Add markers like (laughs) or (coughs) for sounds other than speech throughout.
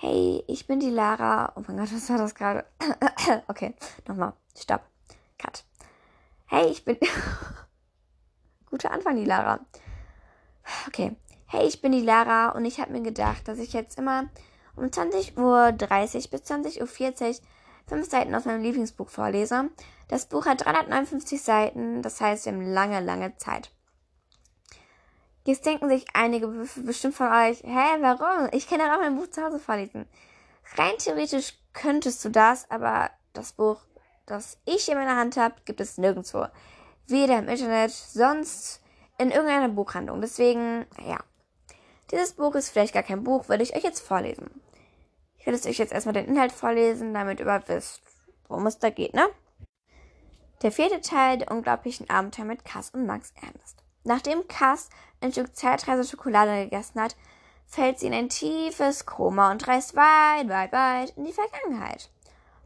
Hey, ich bin die Lara. Oh mein Gott, was war das gerade? (coughs) okay, nochmal. Stopp. Cut. Hey, ich bin. (laughs) Guter Anfang, die Lara. Okay. Hey, ich bin die Lara und ich habe mir gedacht, dass ich jetzt immer um 20.30 Uhr bis 20.40 Uhr fünf Seiten aus meinem Lieblingsbuch vorlese. Das Buch hat 359 Seiten, das heißt, wir haben lange, lange Zeit. Jetzt denken sich einige bestimmt von euch, hä, warum? Ich kann ja auch mein Buch zu Hause vorlesen. Rein theoretisch könntest du das, aber das Buch, das ich in meiner Hand habe, gibt es nirgendwo. Weder im Internet, sonst in irgendeiner Buchhandlung. Deswegen, ja. Dieses Buch ist vielleicht gar kein Buch, würde ich euch jetzt vorlesen. Ich werde euch jetzt erstmal den Inhalt vorlesen, damit ihr wisst, worum es da geht, ne? Der vierte Teil der unglaublichen Abenteuer mit Cass und Max Ernst. Nachdem Cass ein Stück Zeitreise Schokolade gegessen hat, fällt sie in ein tiefes Koma und reist weit, weit, weit in die Vergangenheit.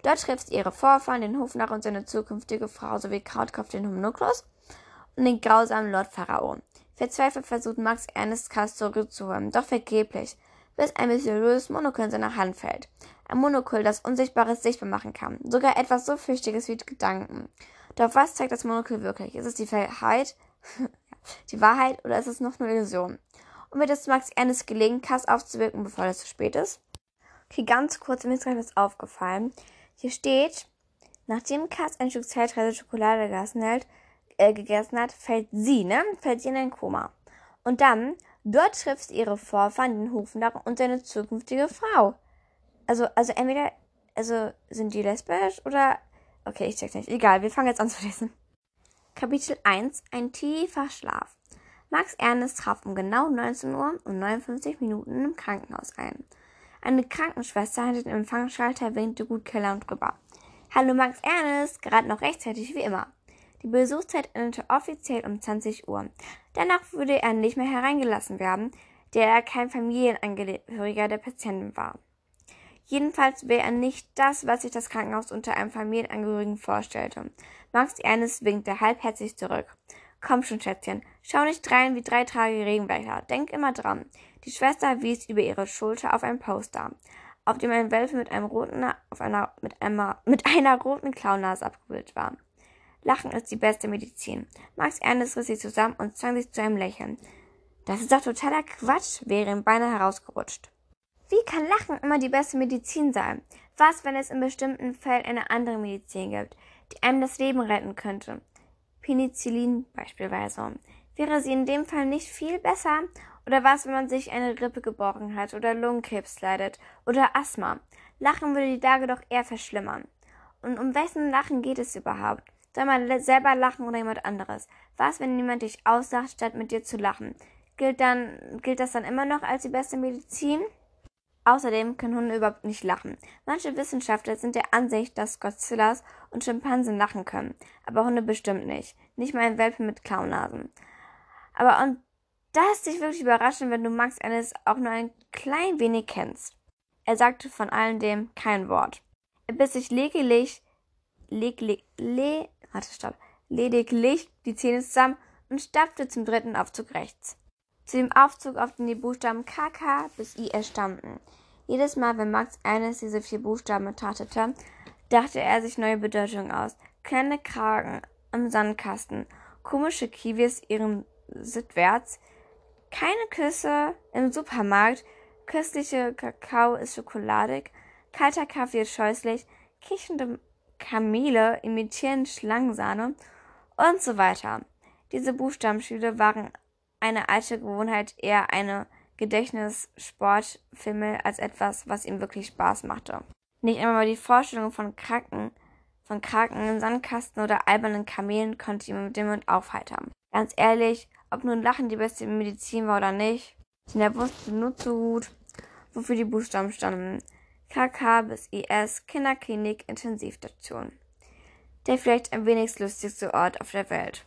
Dort trifft sie ihre Vorfahren, den Hofnarr und seine zukünftige Frau sowie Krautkopf den Homunculus und den grausamen Lord Pharao. Verzweifelt versucht Max Ernest Cass zurückzuholen, doch vergeblich, bis ein mysteriöses Monokel in seiner Hand fällt. Ein Monokel, das Unsichtbares sichtbar machen kann. Sogar etwas so Flüchtiges wie Gedanken. Doch was zeigt das Monokel wirklich? Ist es die Wahrheit? (laughs) die Wahrheit oder ist es noch eine Illusion? Und wird es Max Ernest gelingen, Cass aufzuwirken, bevor es zu spät ist? Okay, ganz kurz, mir ist gerade was aufgefallen. Hier steht, nachdem Cass ein Stück Zeitreise Schokolade gegessen hat, äh, gegessen hat, fällt sie, ne? Fällt sie in ein Koma. Und dann, dort trifft ihre Vorfahren, den Hofnarr und seine zukünftige Frau. Also, also entweder, also sind die lesbisch oder, okay, ich check's nicht. Egal, wir fangen jetzt an zu lesen. Kapitel 1 Ein tiefer Schlaf. Max Ernest traf um genau 19 Uhr und 59 Minuten im Krankenhaus ein. Eine Krankenschwester hinter dem Empfangsschalter winkte gut gelaunt rüber. Hallo Max Ernest, gerade noch rechtzeitig wie immer. Die Besuchszeit endete offiziell um 20 Uhr. Danach würde er nicht mehr hereingelassen werden, da er kein Familienangehöriger der Patientin war. Jedenfalls wäre er nicht das, was sich das Krankenhaus unter einem Familienangehörigen vorstellte. Max Ernest winkte halbherzig zurück. Komm schon, Schätzchen, schau nicht rein wie drei Tage Regenwälder. Denk immer dran. Die Schwester wies über ihre Schulter auf ein Poster, auf dem ein Welpe mit einem roten, auf einer, mit einer, (laughs) mit einer roten Klaunase abgebildet war. Lachen ist die beste Medizin. Max Ernest riss sich zusammen und zwang sich zu einem Lächeln. Das ist doch totaler Quatsch, wäre ihm beinahe herausgerutscht. Wie kann Lachen immer die beste Medizin sein? Was, wenn es in bestimmten Fällen eine andere Medizin gibt, die einem das Leben retten könnte? Penicillin beispielsweise. Wäre sie in dem Fall nicht viel besser? Oder was, wenn man sich eine Rippe gebrochen hat oder Lungenkrebs leidet oder Asthma? Lachen würde die Lage doch eher verschlimmern. Und um wessen Lachen geht es überhaupt? Soll man selber lachen oder jemand anderes? Was, wenn jemand dich auslacht, statt mit dir zu lachen? Gilt dann, gilt das dann immer noch als die beste Medizin? Außerdem können Hunde überhaupt nicht lachen. Manche Wissenschaftler sind der Ansicht, dass Godzillas und Schimpansen lachen können, aber Hunde bestimmt nicht. Nicht mal ein Welpe mit Klaunasen. Aber und das ist dich wirklich überraschen, wenn du Max Ennis auch nur ein klein wenig kennst. Er sagte von allem dem kein Wort. Er biss sich lediglich, lediglich, le, warte, stopp, lediglich die Zähne zusammen und stapfte zum dritten Aufzug rechts. Zu dem Aufzug, auf dem die Buchstaben KK bis IS stammten. Jedes Mal, wenn Max eines dieser vier Buchstaben betrachtete, dachte er sich neue Bedeutungen aus. Kleine Kragen am Sandkasten, komische Kiwis ihren Sittwärts, keine Küsse im Supermarkt, köstliche Kakao ist schokoladig, kalter Kaffee ist scheußlich, kichernde Kamele imitieren Schlangensahne und so weiter. Diese Buchstabenspiele waren eine alte Gewohnheit, eher eine Gedächtnissportfilme als etwas, was ihm wirklich Spaß machte. Nicht einmal die Vorstellung von Kraken, von Kraken, Sandkasten oder albernen Kamelen konnte ihn mit dem Mund aufheitern. Ganz ehrlich, ob nun Lachen die beste Medizin war oder nicht, er wusste nur zu gut, wofür die Buchstaben standen. KK bis IS, Kinderklinik, Intensivstation. Der vielleicht am wenigst lustigste Ort auf der Welt.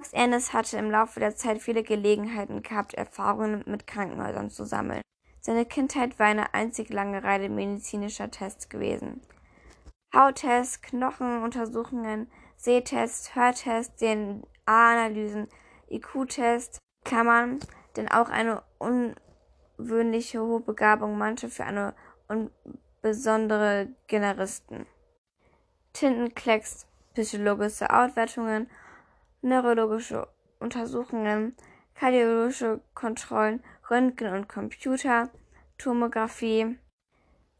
Max Ernest hatte im Laufe der Zeit viele Gelegenheiten gehabt, Erfahrungen mit Krankenhäusern zu sammeln. Seine Kindheit war eine einzig lange Reihe medizinischer Tests gewesen. Hauttests, Knochenuntersuchungen, Sehtests, Hörtests, DNA-Analysen, IQ-Tests, Klammern, denn auch eine ungewöhnliche hohe Begabung, manche für eine besondere Generisten. Tintenklecks, psychologische Auswertungen, neurologische Untersuchungen, kardiologische Kontrollen, Röntgen und Computer, Tomographie.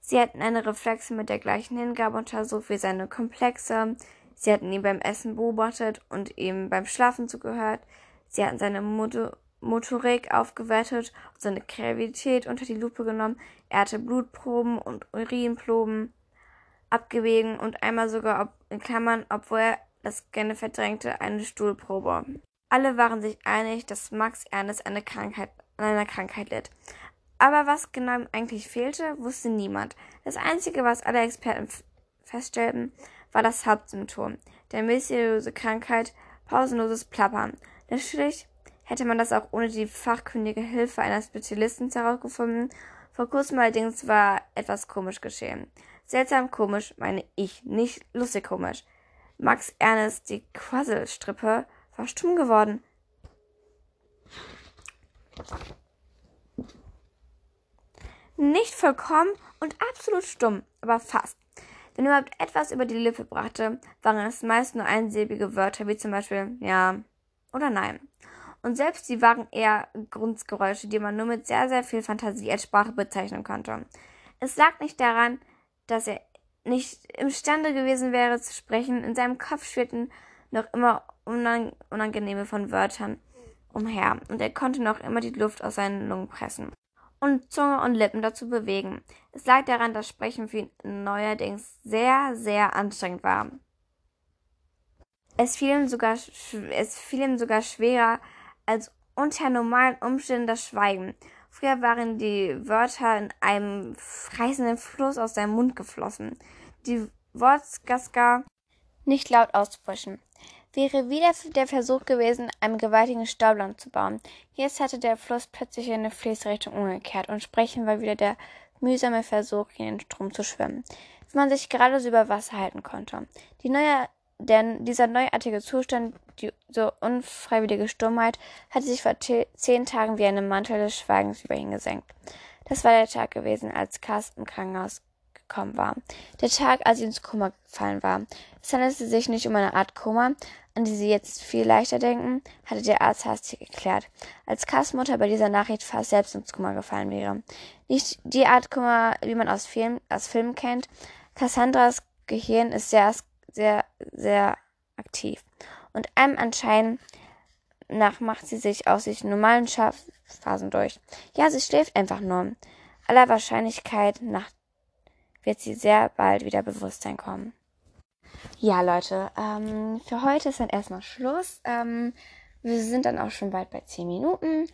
Sie hatten eine Reflexe mit der gleichen Hingabe untersucht wie seine Komplexe. Sie hatten ihn beim Essen beobachtet und ihm beim Schlafen zugehört. Sie hatten seine Motor Motorik aufgewertet und seine Gravität unter die Lupe genommen. Er hatte Blutproben und Urinproben abgewegen und einmal sogar, ob, in Klammern, obwohl er das gerne verdrängte, eine Stuhlprobe. Alle waren sich einig, dass Max Ernest eine Krankheit, an einer Krankheit litt. Aber was genau ihm eigentlich fehlte, wusste niemand. Das Einzige, was alle Experten feststellten, war das Hauptsymptom, der mysteriöse Krankheit, pausenloses Plappern. Natürlich hätte man das auch ohne die fachkundige Hilfe eines Spezialisten herausgefunden. Vor kurzem allerdings war etwas komisch geschehen. Seltsam komisch meine ich, nicht lustig komisch. Max Ernest, die Quasselstrippe, war stumm geworden. Nicht vollkommen und absolut stumm, aber fast. Wenn überhaupt etwas über die Lippe brachte, waren es meist nur einsilbige Wörter, wie zum Beispiel ja oder nein. Und selbst sie waren eher Grundgeräusche, die man nur mit sehr, sehr viel Fantasie als Sprache bezeichnen konnte. Es lag nicht daran, dass er nicht imstande gewesen wäre zu sprechen. In seinem Kopf schwirrten noch immer unangenehme von Wörtern umher und er konnte noch immer die Luft aus seinen Lungen pressen und Zunge und Lippen dazu bewegen. Es lag daran, dass Sprechen für ihn neuerdings sehr, sehr anstrengend war. Es fiel ihm sogar, es fiel ihm sogar schwerer als unter normalen Umständen das Schweigen. Früher waren die Wörter in einem reißenden Fluss aus seinem Mund geflossen. Die Wortgaska nicht laut auszusprechen. Wäre wieder der Versuch gewesen, einen gewaltigen Stauland zu bauen. Jetzt hatte der Fluss plötzlich in eine Fließrichtung umgekehrt und Sprechen war wieder der mühsame Versuch, in den Strom zu schwimmen, wie man sich gerade so über Wasser halten konnte. Die neue denn dieser neuartige Zustand, die so unfreiwillige Stummheit, hatte sich vor zehn Tagen wie eine Mantel des Schweigens über ihn gesenkt. Das war der Tag gewesen, als Cass im Krankenhaus gekommen war. Der Tag, als sie ins Koma gefallen war. Es handelte sich nicht um eine Art Koma, an die sie jetzt viel leichter denken, hatte der Arzt hastig erklärt, als Cass Mutter bei dieser Nachricht fast selbst ins Koma gefallen wäre. Nicht die Art Kummer, wie man aus Film, aus Filmen kennt. Cassandras Gehirn ist sehr sehr, sehr aktiv. Und einem Anschein nach macht sie sich aus sich normalen Schlafphasen durch. Ja, sie schläft einfach nur. Aller Wahrscheinlichkeit nach wird sie sehr bald wieder Bewusstsein kommen. Ja, Leute, ähm, für heute ist dann erstmal Schluss. Ähm, wir sind dann auch schon bald bei 10 Minuten.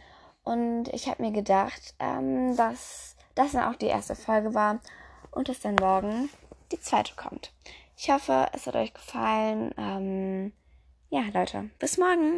Und ich habe mir gedacht, ähm, dass das dann auch die erste Folge war und dass dann morgen die zweite kommt. Ich hoffe, es hat euch gefallen. Ja, Leute, bis morgen.